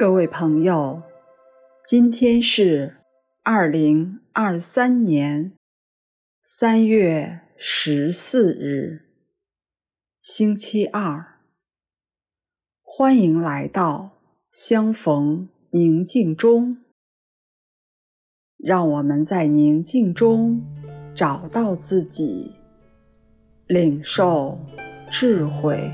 各位朋友，今天是二零二三年三月十四日，星期二。欢迎来到相逢宁静中，让我们在宁静中找到自己，领受智慧。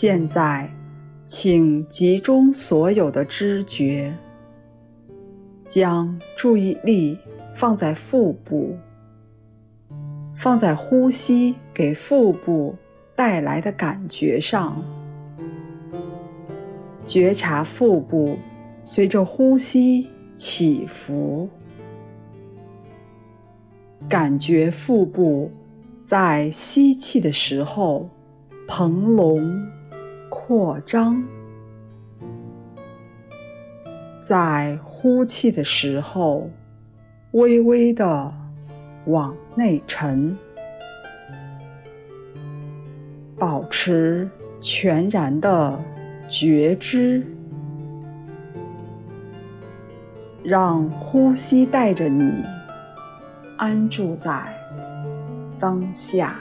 现在，请集中所有的知觉，将注意力放在腹部，放在呼吸给腹部带来的感觉上，觉察腹部随着呼吸起伏，感觉腹部在吸气的时候膨隆。扩张，在呼气的时候，微微的往内沉，保持全然的觉知，让呼吸带着你安住在当下。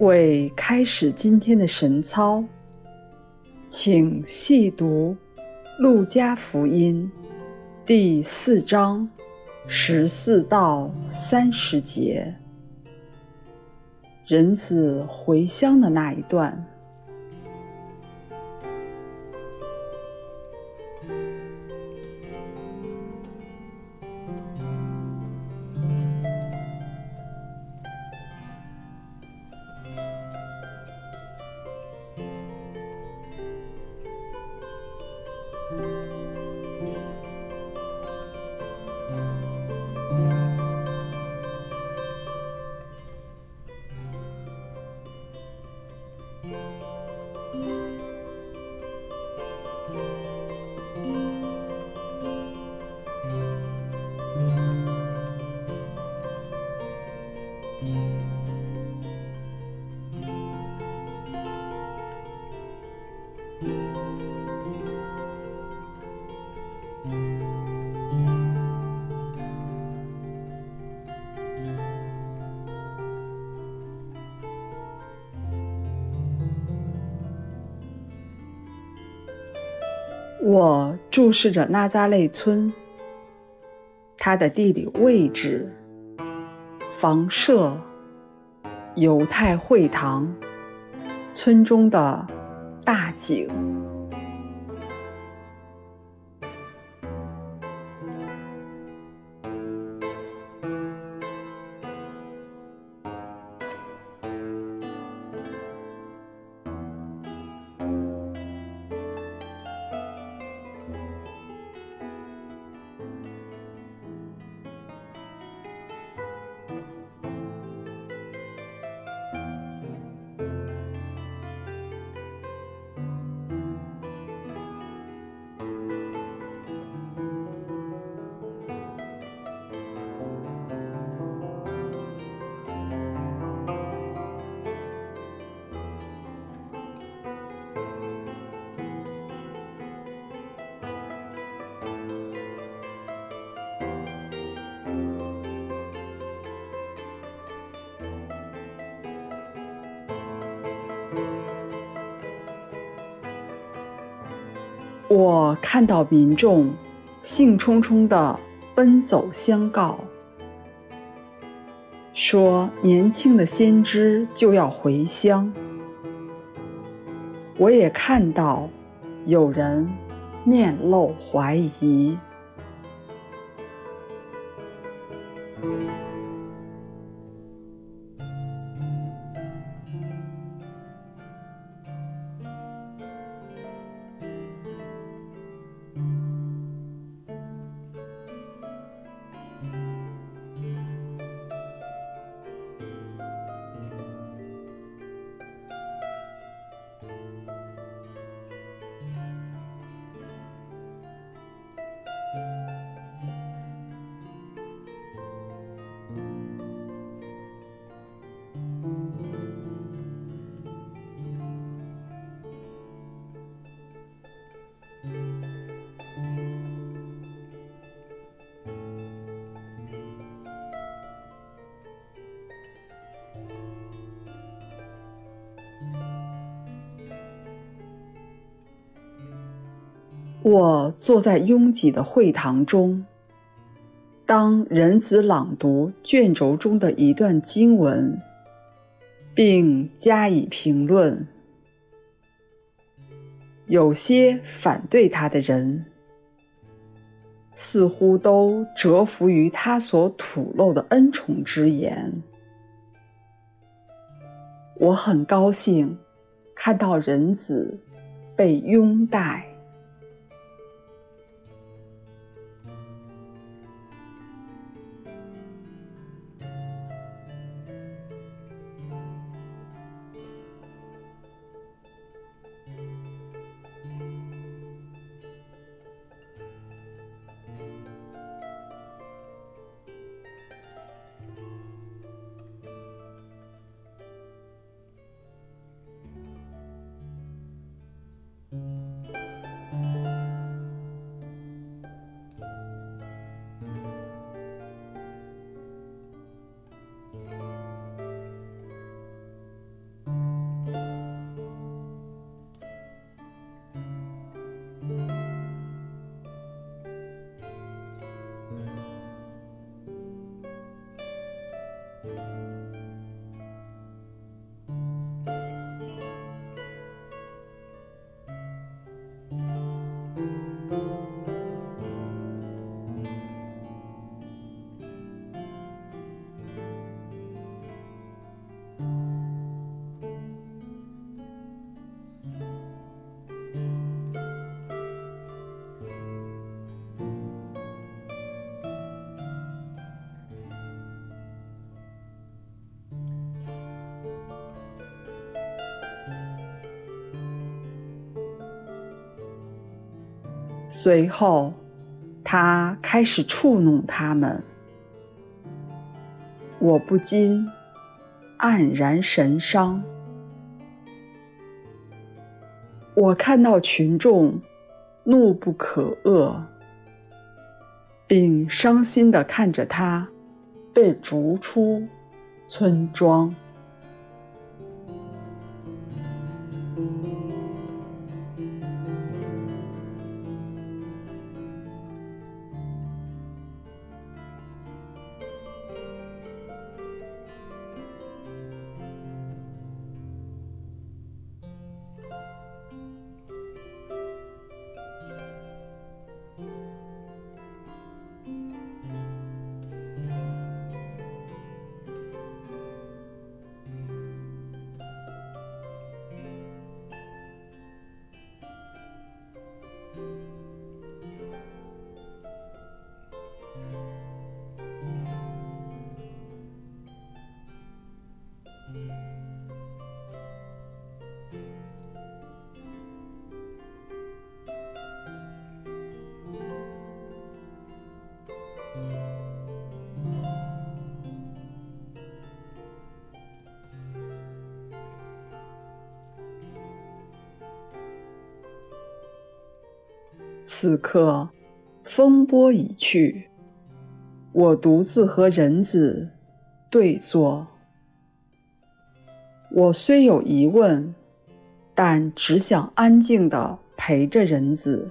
为开始今天的神操，请细读《路加福音》第四章十四到三十节，人子回乡的那一段。我注视着纳匝肋村，它的地理位置、房舍、犹太会堂、村中的大井。我看到民众兴冲冲地奔走相告，说年轻的先知就要回乡。我也看到有人面露怀疑。我坐在拥挤的会堂中，当人子朗读卷轴中的一段经文，并加以评论。有些反对他的人，似乎都折服于他所吐露的恩宠之言。我很高兴看到人子被拥戴。随后，他开始触弄他们，我不禁黯然神伤。我看到群众怒不可遏，并伤心地看着他被逐出村庄。此刻，风波已去，我独自和人子对坐。我虽有疑问，但只想安静地陪着人子。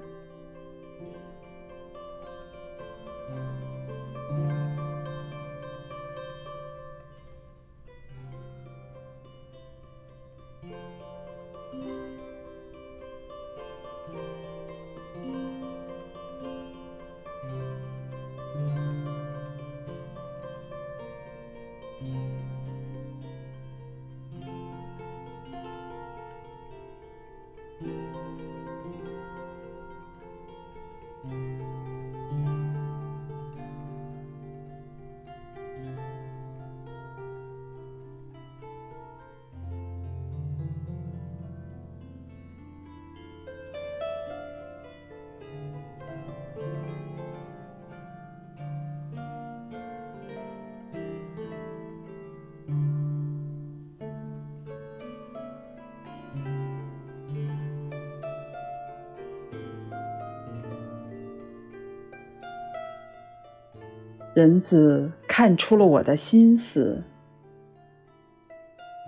人子看出了我的心思，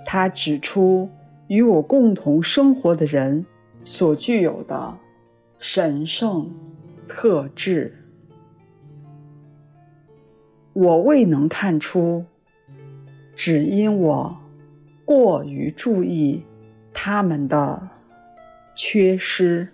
他指出与我共同生活的人所具有的神圣特质。我未能看出，只因我过于注意他们的缺失。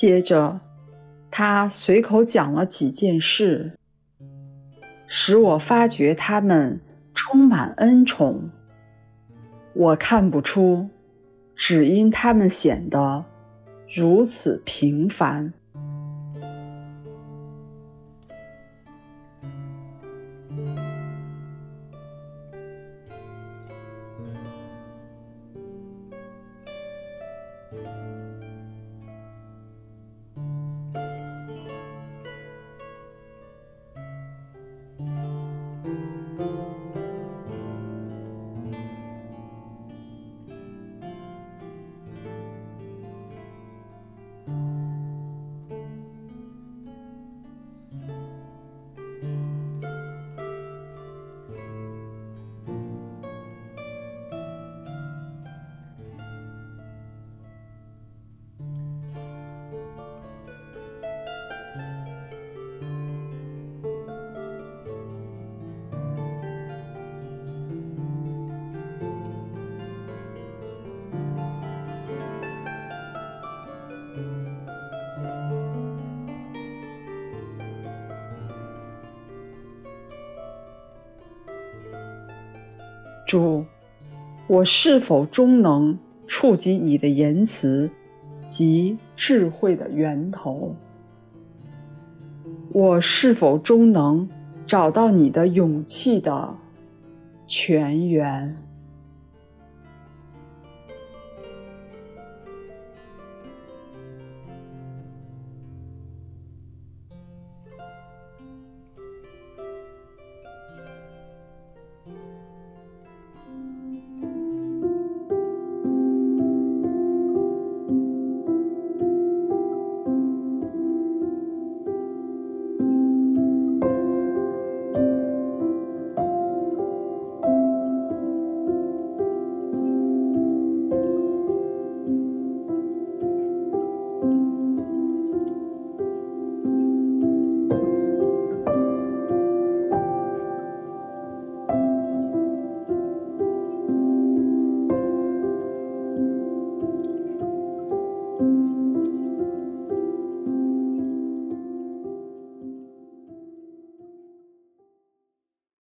接着，他随口讲了几件事，使我发觉他们充满恩宠。我看不出，只因他们显得如此平凡。主，我是否终能触及你的言辞及智慧的源头？我是否终能找到你的勇气的泉源？